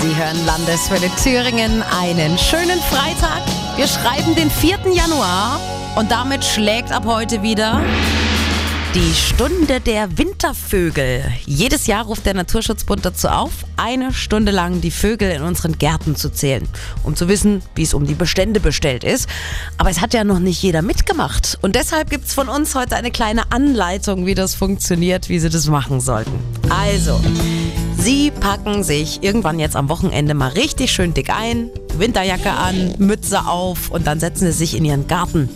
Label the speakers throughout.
Speaker 1: Sie hören Landeswelle Thüringen. Einen schönen Freitag. Wir schreiben den 4. Januar und damit schlägt ab heute wieder die Stunde der Wintervögel. Jedes Jahr ruft der Naturschutzbund dazu auf, eine Stunde lang die Vögel in unseren Gärten zu zählen, um zu wissen, wie es um die Bestände bestellt ist. Aber es hat ja noch nicht jeder mitgemacht. Und deshalb gibt es von uns heute eine kleine Anleitung, wie das funktioniert, wie Sie das machen sollten. Also, Sie packen sich irgendwann jetzt am Wochenende mal richtig schön dick ein, Winterjacke an, Mütze auf und dann setzen Sie sich in Ihren Garten.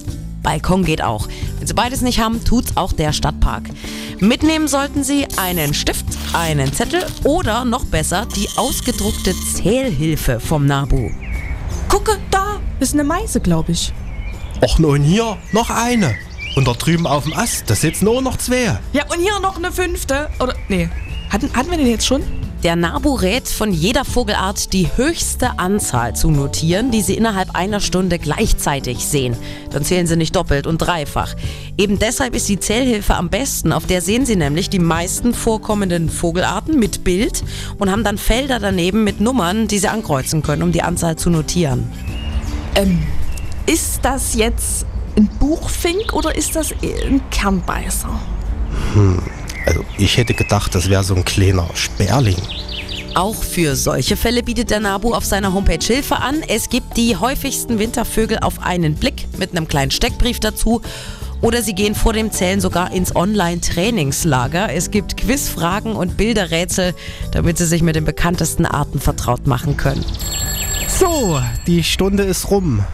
Speaker 1: Balkon geht auch. Wenn Sie beides nicht haben, tut's auch der Stadtpark. Mitnehmen sollten Sie einen Stift, einen Zettel oder noch besser die ausgedruckte Zählhilfe vom Nabu.
Speaker 2: Gucke, da ist eine Meise, glaube ich.
Speaker 3: Och, nun hier, noch eine. Und da drüben auf dem Ast, da sitzen nur noch zwei.
Speaker 2: Ja, und hier noch eine fünfte. Oder, nee. Hatten, hatten wir den jetzt schon?
Speaker 1: Der NABU rät von jeder Vogelart die höchste Anzahl zu notieren, die Sie innerhalb einer Stunde gleichzeitig sehen. Dann zählen Sie nicht doppelt und dreifach. Eben deshalb ist die Zählhilfe am besten. Auf der sehen Sie nämlich die meisten vorkommenden Vogelarten mit Bild und haben dann Felder daneben mit Nummern, die Sie ankreuzen können, um die Anzahl zu notieren.
Speaker 2: Ähm, ist das jetzt ein Buchfink oder ist das ein Kernbeißer?
Speaker 3: Also ich hätte gedacht, das wäre so ein kleiner Sperling.
Speaker 1: Auch für solche Fälle bietet der NABU auf seiner Homepage Hilfe an. Es gibt die häufigsten Wintervögel auf einen Blick mit einem kleinen Steckbrief dazu. Oder Sie gehen vor dem Zählen sogar ins Online-Trainingslager. Es gibt Quizfragen und Bilderrätsel, damit Sie sich mit den bekanntesten Arten vertraut machen können.
Speaker 3: So, die Stunde ist rum.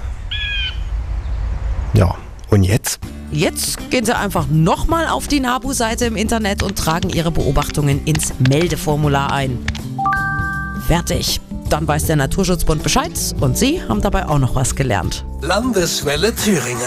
Speaker 3: Ja, und jetzt?
Speaker 1: Jetzt gehen Sie einfach nochmal auf die NABU-Seite im Internet und tragen Ihre Beobachtungen ins Meldeformular ein. Fertig. Dann weiß der Naturschutzbund Bescheid und Sie haben dabei auch noch was gelernt.
Speaker 4: Landeswelle Thüringen.